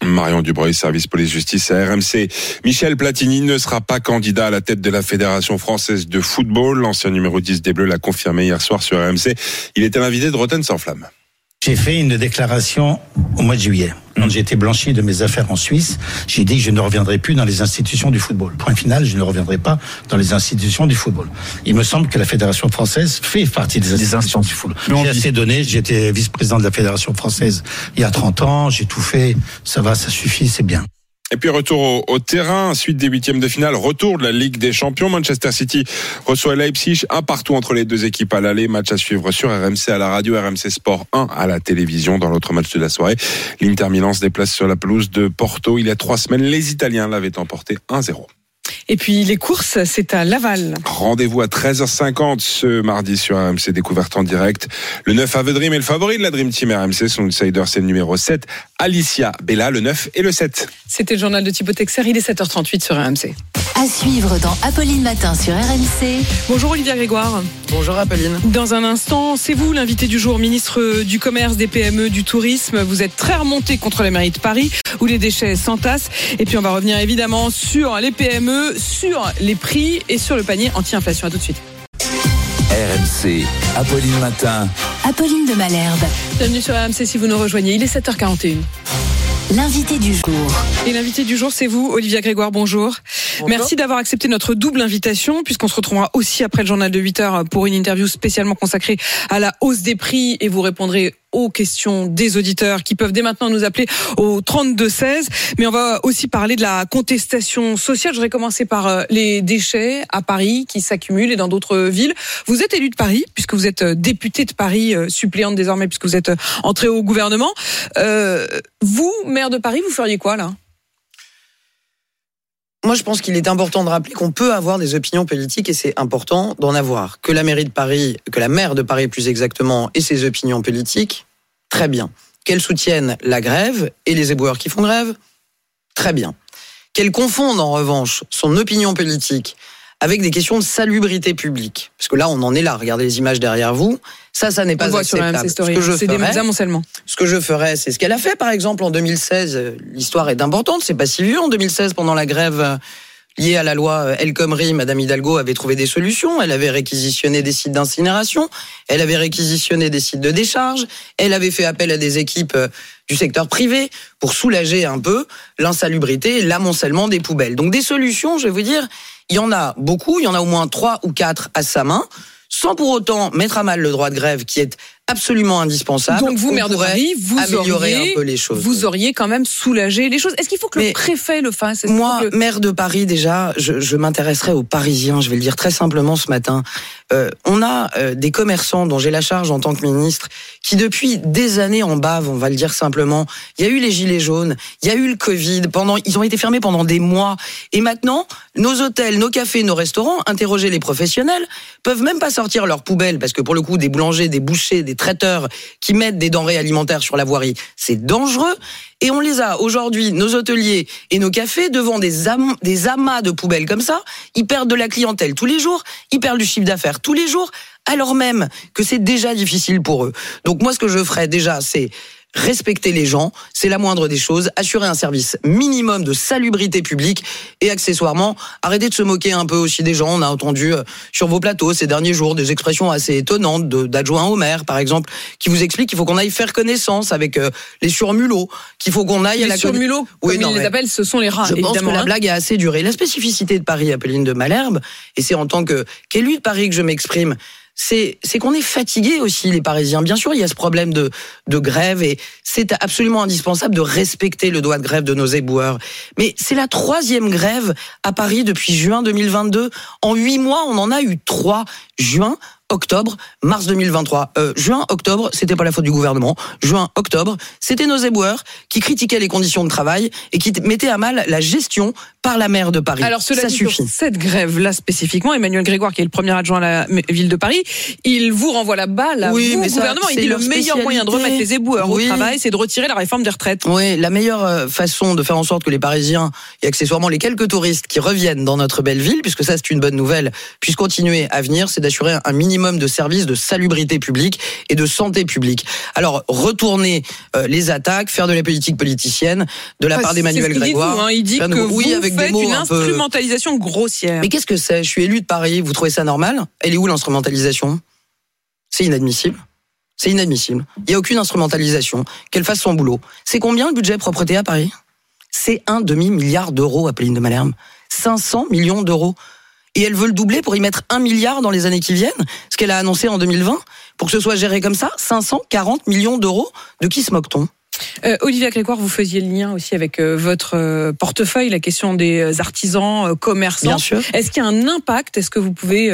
Marion Dubreuil, service police-justice à RMC. Michel Platini ne sera pas candidat à la tête de la Fédération française de football. L'ancien numéro 10 des Bleus l'a confirmé hier soir sur RMC. Il était l'invité de Rotten sans flamme. J'ai fait une déclaration au mois de juillet. Quand j'ai été blanchi de mes affaires en Suisse, j'ai dit que je ne reviendrai plus dans les institutions du football. Point final, je ne reviendrai pas dans les institutions du football. Il me semble que la Fédération française fait partie des institutions du football. J'ai assez donné, j'étais vice-président de la Fédération française il y a 30 ans, j'ai tout fait, ça va, ça suffit, c'est bien. Et puis retour au, terrain, suite des huitièmes de finale, retour de la Ligue des Champions. Manchester City reçoit Leipzig, un partout entre les deux équipes à l'aller. Match à suivre sur RMC à la radio, RMC Sport 1 à la télévision. Dans l'autre match de la soirée, l'Inter Milan se déplace sur la pelouse de Porto. Il y a trois semaines, les Italiens l'avaient emporté 1-0. Et puis les courses, c'est à Laval. Rendez-vous à 13h50 ce mardi sur RMC Découverte en direct. Le 9 Ave Dream est le favori de la Dream Team RMC. Son outsider, c'est le numéro 7. Alicia Bella, le 9 et le 7. C'était le journal de Thibaut Texer, il est 7h38 sur RMC. À suivre dans Apolline Matin sur RMC. Bonjour Olivia Grégoire. Bonjour Apolline. Dans un instant, c'est vous l'invité du jour, ministre du Commerce, des PME, du Tourisme. Vous êtes très remonté contre la mairie de Paris, où les déchets s'entassent. Et puis on va revenir évidemment sur les PME, sur les prix et sur le panier anti-inflation. À tout de suite. RMC, Apolline Matin. Apolline de Malherbe. Bienvenue sur RMC si vous nous rejoignez. Il est 7h41. L'invité du jour. Et l'invité du jour, c'est vous, Olivia Grégoire. Bonjour. Merci d'avoir accepté notre double invitation, puisqu'on se retrouvera aussi après le journal de 8 heures pour une interview spécialement consacrée à la hausse des prix et vous répondrez aux questions des auditeurs qui peuvent dès maintenant nous appeler au 32 16. Mais on va aussi parler de la contestation sociale. Je voudrais commencer par euh, les déchets à Paris qui s'accumulent et dans d'autres villes. Vous êtes élu de Paris puisque vous êtes euh, député de Paris, euh, suppléante désormais puisque vous êtes entré au gouvernement. Euh, vous, maire de Paris, vous feriez quoi là? Moi, je pense qu'il est important de rappeler qu'on peut avoir des opinions politiques et c'est important d'en avoir. Que la mairie de Paris, que la maire de Paris plus exactement, ait ses opinions politiques, très bien. Qu'elle soutienne la grève et les éboueurs qui font grève, très bien. Qu'elle confonde en revanche son opinion politique avec des questions de salubrité publique. Parce que là, on en est là. Regardez les images derrière vous. Ça, ça n'est pas voit sur acceptable. Ce que je C'est des amoncellements. ce que je ferais, c'est ce qu'elle a fait, par exemple, en 2016. Euh, L'histoire est importante, c'est pas si vieux. En 2016, pendant la grève euh, liée à la loi euh, El Khomri, Madame Hidalgo avait trouvé des solutions. Elle avait réquisitionné des sites d'incinération. Elle avait réquisitionné des sites de décharge. Elle avait fait appel à des équipes du secteur privé pour soulager un peu l'insalubrité et l'amoncellement des poubelles. Donc des solutions, je vais vous dire, il y en a beaucoup. Il y en a au moins trois ou quatre à sa main. Sans pour autant mettre à mal le droit de grève qui est absolument indispensable. Donc vous, maire de Paris, vous améliorer auriez, un peu les choses. vous auriez quand même soulagé les choses. Est-ce qu'il faut que le préfet le fasse? Moi, maire de Paris, déjà, je, je m'intéresserai aux Parisiens. Je vais le dire très simplement ce matin. Euh, on a euh, des commerçants dont j'ai la charge en tant que ministre qui, depuis des années en bave, on va le dire simplement. Il y a eu les gilets jaunes, il y a eu le Covid. Pendant, ils ont été fermés pendant des mois. Et maintenant, nos hôtels, nos cafés, nos restaurants, interrogez les professionnels, peuvent même pas sortir leurs poubelles parce que pour le coup, des boulangers, des bouchers, des traiteurs qui mettent des denrées alimentaires sur la voirie, c'est dangereux. Et on les a aujourd'hui, nos hôteliers et nos cafés, devant des, des amas de poubelles comme ça. Ils perdent de la clientèle tous les jours, ils perdent du chiffre d'affaires tous les jours, alors même que c'est déjà difficile pour eux. Donc moi, ce que je ferais déjà, c'est respecter les gens, c'est la moindre des choses, assurer un service minimum de salubrité publique et accessoirement arrêter de se moquer un peu aussi des gens. On a entendu euh, sur vos plateaux ces derniers jours des expressions assez étonnantes d'adjoints au maire, par exemple, qui vous expliquent qu'il faut qu'on aille faire connaissance avec euh, les surmulots, qu'il faut qu'on aille à Les la conna- surmulots, Oui, comme non, ils les appellent, ce sont les rats, je pense évidemment. que la hein. blague a assez duré. La spécificité de Paris, Apolline de Malherbe, et c'est en tant que qu'élu de Paris que je m'exprime, c'est qu'on est fatigué aussi les Parisiens. Bien sûr, il y a ce problème de de grève et c'est absolument indispensable de respecter le droit de grève de nos éboueurs. Mais c'est la troisième grève à Paris depuis juin 2022. En huit mois, on en a eu trois. Juin, octobre, mars 2023. Euh, juin, octobre, c'était pas la faute du gouvernement. Juin, octobre, c'était nos éboueurs qui critiquaient les conditions de travail et qui mettaient à mal la gestion par la maire de Paris. Alors cela ça dit, suffit. cette grève-là spécifiquement, Emmanuel Grégoire, qui est le premier adjoint à la ville de Paris, il vous renvoie la balle à Oui, vous, mais ça, gouvernement. Il dit le leur meilleur moyen de remettre les éboueurs Oui. au travail, c'est de retirer la réforme des retraites. Oui, la meilleure euh, façon de faire en sorte que les Parisiens et accessoirement les quelques touristes qui reviennent dans notre belle ville, puisque ça c'est une bonne nouvelle, puissent continuer à venir, c'est d'assurer un minimum de services de salubrité publique et de santé publique. Alors retourner euh, les attaques, faire de la politique politicienne de la Enfin, part d'Emmanuel dit Grégoire. vous, hein. Il dit que vous oui, avec des mots une un peu- instrumentalisation grossière. Mais qu'est-ce que c'est? Je suis élu de Paris, vous trouvez ça normal? Elle est où l'instrumentalisation? C'est inadmissible. C'est inadmissible. Il n'y a aucune instrumentalisation. Qu'elle fasse son boulot. C'est combien le budget propreté à Paris? C'est un demi-milliard d'euros, Apolline de Malherbe. 500 millions d'euros. Et elle veut le doubler pour y mettre un milliard dans les années qui viennent, ce qu'elle a annoncé en 2020, pour que ce soit géré comme ça 540 millions d'euros. De qui se moque-t-on? Euh, Olivier Grégoire, vous faisiez le lien aussi avec euh, votre euh, portefeuille, la question des euh, artisans, commerçants. Bien sûr. Est-ce qu'il y a un impact Est-ce que vous pouvez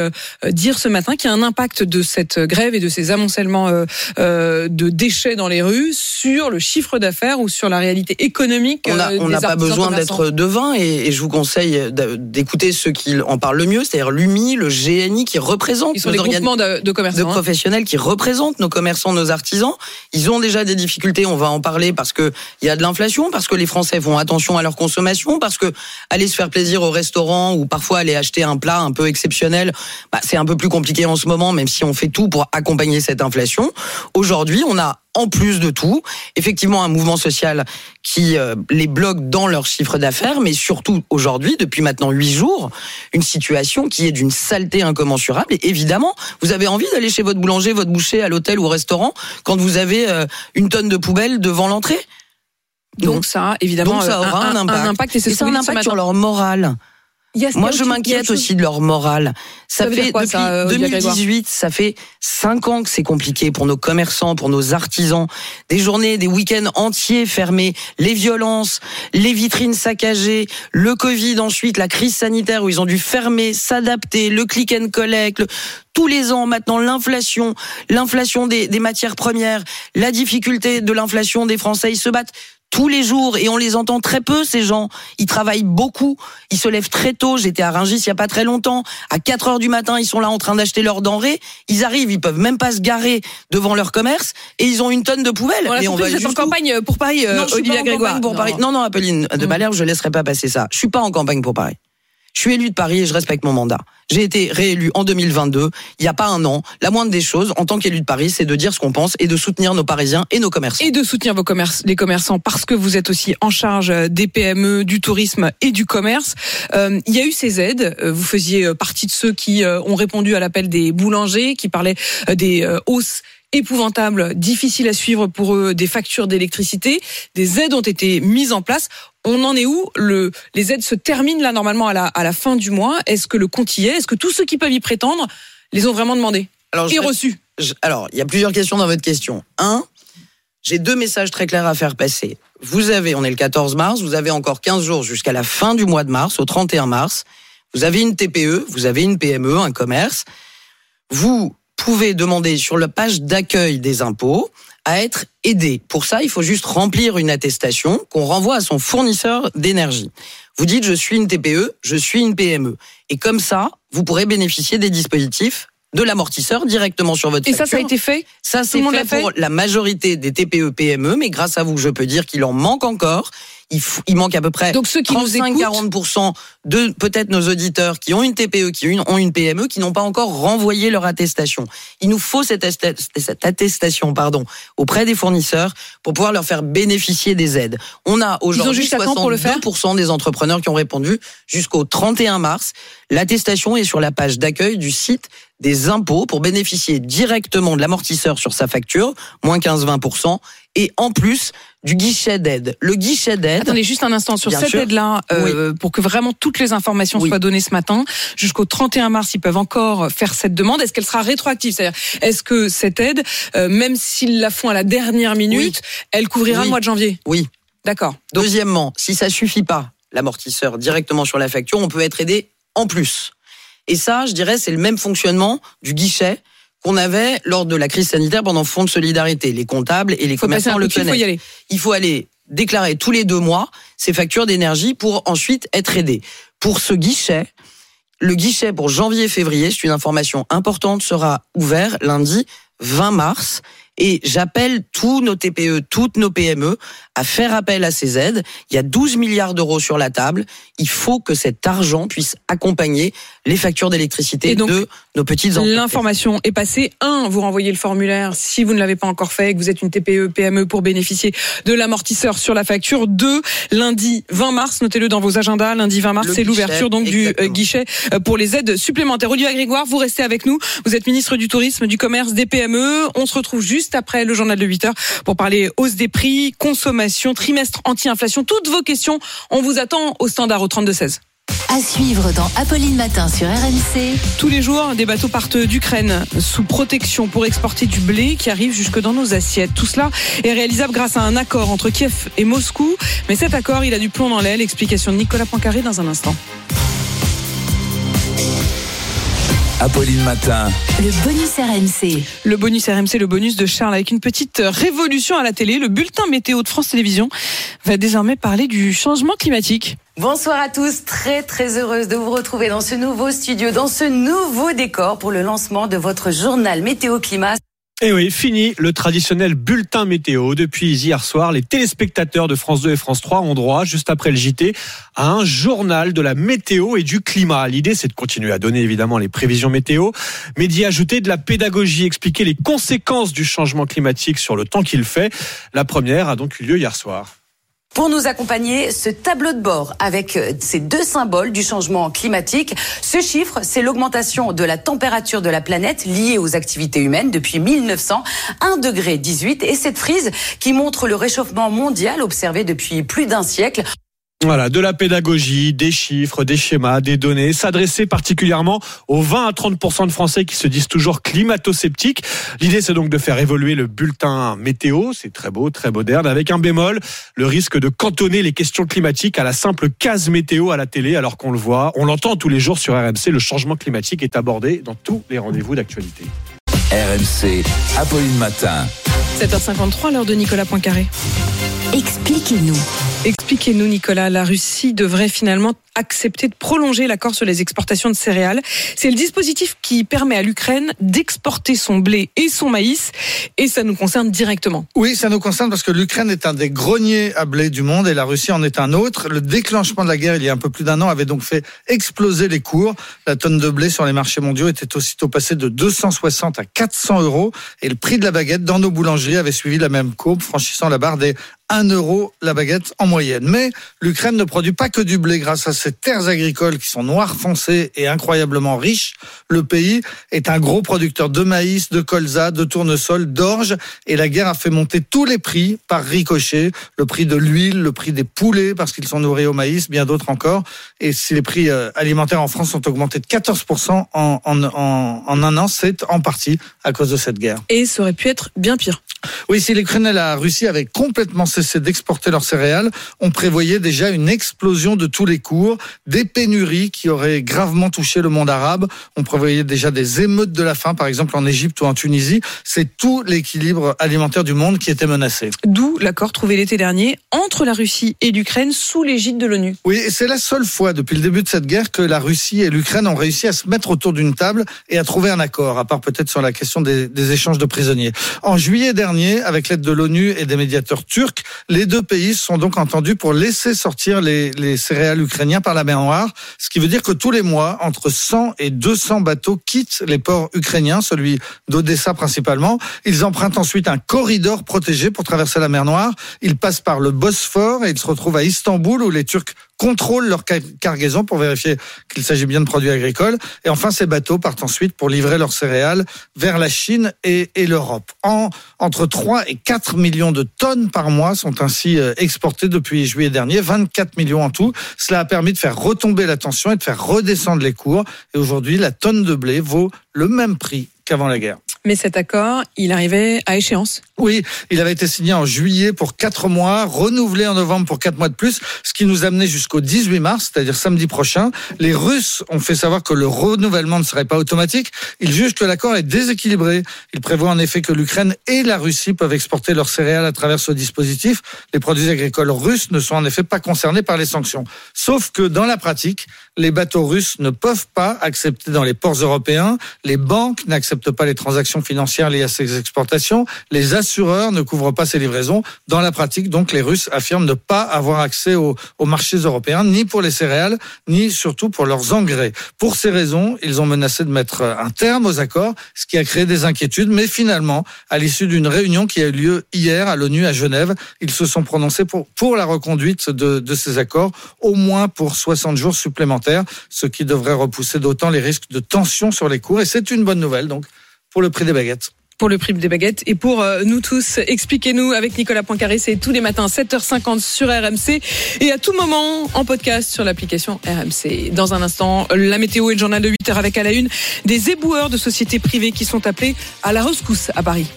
dire ce matin qu'il y a un impact de cette grève et de ces amoncellements de déchets dans les rues sur le chiffre d'affaires ou sur la réalité économique On n'a pas besoin d'être devin et, et je vous conseille d'écouter ceux qui en parlent le mieux, c'est-à-dire l'UMI, le GNI qui représentent Ils sont nos les groupements de, de commerçants. de hein. professionnels qui représentent nos commerçants, nos artisans. Ils ont déjà des difficultés, on va en parler parce que il y a de l'inflation, parce que les Français font attention à leur consommation, parce que aller se faire plaisir au restaurant ou parfois aller acheter un plat un peu exceptionnel, bah, c'est un peu plus compliqué en ce moment, même si on fait tout pour accompagner cette inflation. Aujourd'hui, on a en plus de tout, effectivement, un mouvement social qui euh, les bloque dans leur chiffre d'affaires, mais surtout aujourd'hui, depuis maintenant huit jours, une situation qui est d'une saleté incommensurable. Et évidemment, vous avez envie d'aller chez votre boulanger, votre boucher, à l'hôtel ou au restaurant quand vous avez euh, une tonne de poubelle devant l'entrée? Donc ça, évidemment, Donc ça euh, aura un, impact. et un ce impact sur leur morale. Moi, je m'inquiète aussi de leur morale. Ça, fait quoi, depuis ça, euh, Olivier Grégoire 2018, ça fait cinq ans que c'est compliqué pour nos commerçants, pour nos artisans. Des journées, des week-ends entiers fermés, les violences, les vitrines saccagées, le Covid ensuite, la crise sanitaire où ils ont dû fermer, s'adapter, le click and collect, le- tous les ans maintenant l'inflation, l'inflation des, des matières premières, la difficulté de l'inflation des Français, ils se battent tous les jours et on les entend très peu ces gens. Ils travaillent beaucoup, ils se lèvent très tôt. J'étais à Rungis il y a pas très longtemps. À 4 heures du matin, ils sont là en train d'acheter leurs denrées. Ils arrivent, ils peuvent même pas se garer devant leur commerce et ils ont une tonne de poubelles. On a Mais compris, vous êtes en jusqu'où campagne pour Paris, euh, non, pas en Grégoire. pour Paris. Non, non, Apolline de Malherbe, je laisserai pas passer ça. Je suis pas en campagne pour Paris. Je suis élu de Paris et je respecte mon mandat. J'ai été réélu en 2022, il n'y a pas un an. La moindre des choses, en tant qu'élu de Paris, c'est de dire ce qu'on pense et de soutenir nos Parisiens et nos commerçants. Et de soutenir vos commerces, les commerçants parce que vous êtes aussi en charge des PME, du tourisme et du commerce. Euh, il y a eu ces aides. Euh, Vous faisiez euh, partie de ceux qui euh, ont répondu à l'appel des boulangers, qui parlaient euh, des euh, hausses épouvantables, difficiles à suivre pour eux, des factures d'électricité. Des aides ont été mises en place. On en est où le, Les aides se terminent là normalement à la, à la fin du mois. Est-ce que le compte y est? Est-ce que tous ceux qui peuvent y prétendre les ont vraiment demandé Alors, et reçus je- alors, il y a plusieurs questions dans votre question. Un, j'ai deux messages très clairs à faire passer. Vous avez, on est le 14 mars, vous avez encore 15 jours jusqu'à la fin du mois de mars, au 31 mars. Vous avez une TPE, vous avez une PME, un commerce. Vous pouvez demander sur la page d'accueil des impôts à être aidé. Pour ça, il faut juste remplir une attestation qu'on renvoie à son fournisseur d'énergie. Vous dites je suis une TPE, je suis une PME. Et comme ça, vous pourrez bénéficier des dispositifs de l'amortisseur directement sur votre Et ça, ça a été fait Ça, c'est fait pour la majorité des TPE, PME, mais grâce à vous, je peux dire qu'il en manque encore. Il, il manque à peu près Donc ceux qui nous 35-40% de peut-être nos auditeurs qui ont une TPE, qui ont une, ont une PME, qui n'ont pas encore renvoyé leur attestation. Il nous faut cette, esta- cette attestation pardon, auprès des fournisseurs pour pouvoir leur faire bénéficier des aides. On a aujourd'hui jusqu'à quand pour le faire 62% des entrepreneurs qui ont répondu jusqu'au 31 mars. L'attestation est sur la page d'accueil du site des impôts pour bénéficier directement de l'amortisseur sur sa facture, moins 15-20%, et en plus du guichet d'aide. Le guichet d'aide... Attendez juste un instant sur cette aide-là, euh, pour que vraiment toutes les informations soient données ce matin. Jusqu'au 31 mars, ils peuvent encore faire cette demande. Est-ce qu'elle sera rétroactive? C'est-à-dire, est-ce que cette aide, euh, même s'ils la font à la dernière minute, elle couvrira le mois de janvier? Oui. D'accord. Deuxièmement, si ça suffit pas, l'amortisseur directement sur la facture, on peut être aidé en plus. Et ça, je dirais, c'est le même fonctionnement du guichet qu'on avait lors de la crise sanitaire pendant Fonds de solidarité. Les comptables et les Faut commerçants le de fil, faut connaissent. y aller. Il faut aller déclarer tous les deux mois ses factures d'énergie pour ensuite être aidé. Pour ce guichet, le guichet pour janvier-février, c'est une information importante, sera ouvert lundi 20 mars. Et j'appelle tous nos TPE, toutes nos PME à faire appel à ces aides. Il y a 12 milliards d'euros sur la table. Il faut que cet argent puisse accompagner les factures d'électricité de nos petites entreprises. L'information est passée. Un, vous renvoyez le formulaire si vous ne l'avez pas encore fait, que vous êtes une TPE, PME pour bénéficier de l'amortisseur sur la facture. Deux, lundi 20 mars, notez-le dans vos agendas. Lundi 20 mars, c'est l'ouverture donc du euh, guichet euh, pour les aides supplémentaires. Olivier Grégoire, vous restez avec nous. Vous êtes ministre du Tourisme, du Commerce, des PME. On se retrouve juste après le journal de 8 heures pour parler hausse des prix, consommation, trimestre anti-inflation. Toutes vos questions, on vous attend au standard au 32 16. À suivre dans Apolline Matin sur RMC. Tous les jours, des bateaux partent d'Ukraine sous protection pour exporter du blé qui arrive jusque dans nos assiettes. Tout cela est réalisable grâce à un accord entre Kiev et Moscou. Mais cet accord, il a du plomb dans l'aile. Explication de Nicolas Poincaré dans un instant. Apolline Matin. Le bonus RMC. Le bonus RMC, le bonus de Charles avec une petite révolution à la télé. Le bulletin météo de France Télévisions va désormais parler du changement climatique. Bonsoir à tous, très très heureuse de vous retrouver dans ce nouveau studio, dans ce nouveau décor pour le lancement de votre journal météo climat. Et oui, fini le traditionnel bulletin météo. Depuis hier soir, les téléspectateurs de France 2 et France 3 ont droit, juste après le JT, à un journal de la météo et du climat. L'idée, c'est de continuer à donner évidemment les prévisions météo, mais d'y ajouter de la pédagogie, expliquer les conséquences du changement climatique sur le temps qu'il fait. La première a donc eu lieu hier soir. Pour nous accompagner, ce tableau de bord avec euh, ces deux symboles du changement climatique. Ce chiffre, c'est l'augmentation de la température de la planète liée aux activités humaines depuis 1900, 1 degré 18, et cette frise qui montre le réchauffement mondial observé depuis plus d'un siècle. Voilà, de la pédagogie, des chiffres, des schémas, des données, s'adresser particulièrement aux 20 à 30% de Français qui se disent toujours climato-sceptiques. L'idée, c'est donc de faire évoluer le bulletin météo, c'est très beau, très moderne, avec un bémol, le risque de cantonner les questions climatiques à la simple case météo à la télé, alors qu'on le voit, on l'entend tous les jours sur RMC, le changement climatique est abordé dans tous les rendez-vous d'actualité. RMC, Apolline Matin. 7h53, l'heure de Nicolas Poincaré. Expliquez-nous. Expliquez-nous, Nicolas. La Russie devrait finalement accepter de prolonger l'accord sur les exportations de céréales. C'est le dispositif qui permet à l'Ukraine d'exporter son blé et son maïs, et ça nous concerne directement. Oui, ça nous concerne parce que l'Ukraine est un des greniers à blé du monde et la Russie en est un autre. Le déclenchement de la guerre il y a un peu plus d'un an avait donc fait exploser les cours. La tonne de blé sur les marchés mondiaux était aussitôt passée de 260 à 400 euros et le prix de la baguette dans nos boulangeries avait suivi la même courbe, franchissant la barre des 1 euro la baguette en moyenne. Mais l'Ukraine ne produit pas que du blé grâce à ses terres agricoles qui sont noires foncées et incroyablement riches. Le pays est un gros producteur de maïs, de colza, de tournesol, d'orge et la guerre a fait monter tous les prix par ricochet. Le prix de l'huile, le prix des poulets parce qu'ils sont nourris au maïs, bien d'autres encore. Et si les prix euh, alimentaires en France ont augmenté de 14% en, en, en, en un an, c'est en partie à cause de cette guerre. Et ça aurait pu être bien pire. Oui, si l'Ukraine et la Russie avaient complètement cessé d'exporter leurs céréales, on prévoyait déjà une explosion de tous les cours. des pénuries qui auraient gravement touché le monde arabe. On prévoyait déjà des émeutes de la faim, par exemple en Égypte ou en Tunisie. C'est tout l'équilibre alimentaire du monde qui était menacé. D'où l'accord trouvé l'été dernier entre la Russie et l'Ukraine sous l'égide de l'ONU. Oui, et c'est la seule fois depuis le début de cette guerre que la Russie et l'Ukraine ont réussi à se mettre autour d'une table et à trouver un accord, à part peut-être sur la question des, des échanges de prisonniers. En juillet dernier, avec l'aide de l'ONU et des médiateurs turcs, les deux pays sont donc entendus pour laisser sortir les, les céréales ukrainiens par la mer Noire, ce qui veut dire que tous les mois, entre 100 et 200 bateaux quittent les ports ukrainiens, celui d'Odessa principalement. Ils empruntent ensuite un corridor protégé pour traverser la mer Noire. Ils passent par le Bosphore et ils se retrouvent à Istanbul où les Turcs contrôlent leur cargaison pour vérifier qu'il s'agit bien de produits agricoles. Et enfin, ces bateaux partent ensuite pour livrer leurs céréales vers la Chine et, l'Europe. En, entre 3 et 4 millions de tonnes par mois sont ainsi euh, exportées depuis juillet dernier, 24 millions en tout. Cela a permis de faire retomber la tension et de faire redescendre les cours. Et aujourd'hui, la tonne de blé vaut le même prix qu'avant la guerre. Mais cet accord, il arrivait à échéance. Oui, il avait été signé en juillet pour quatre mois, renouvelé en novembre pour quatre mois de plus, ce qui nous amenait jusqu'au 18 mars, c'est-à-dire samedi prochain. Les Russes ont fait savoir que le renouvellement ne serait pas automatique. Ils jugent que l'accord est déséquilibré. Ils prévoient en effet que l'Ukraine et la Russie peuvent exporter leurs céréales à travers ce dispositif. Les produits agricoles russes ne sont en effet pas concernés par les sanctions. Sauf que dans la pratique, les bateaux russes ne peuvent pas accepter dans les ports européens. Les banques n'acceptent pas les transactions financières liées à ces exportations. Les assureurs ne couvrent pas ces livraisons. Dans la pratique, donc, les Russes affirment ne pas avoir accès aux, aux marchés européens, ni pour les céréales, ni surtout pour leurs engrais. Pour ces raisons, ils ont menacé de mettre un terme aux accords, ce qui a créé des inquiétudes. Mais finalement, à l'issue d'une réunion qui a eu lieu hier à l'ONU à Genève, ils se sont prononcés pour, pour la reconduite de, de ces accords, au moins pour 60 jours supplémentaires, ce qui devrait repousser d'autant les risques de tension sur les cours. Et c'est une bonne nouvelle, donc, pour le prix des baguettes pour le prix des baguettes et pour euh, nous tous. Expliquez-nous avec Nicolas Poincaré, c'est tous les matins 7h50 sur RMC et à tout moment en podcast sur l'application RMC. Dans un instant, la météo et le journal de 8h avec à la une des éboueurs de sociétés privées qui sont appelés à la rescousse à Paris.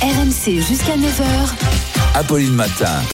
RMC jusqu'à 9h. Apolline Matin.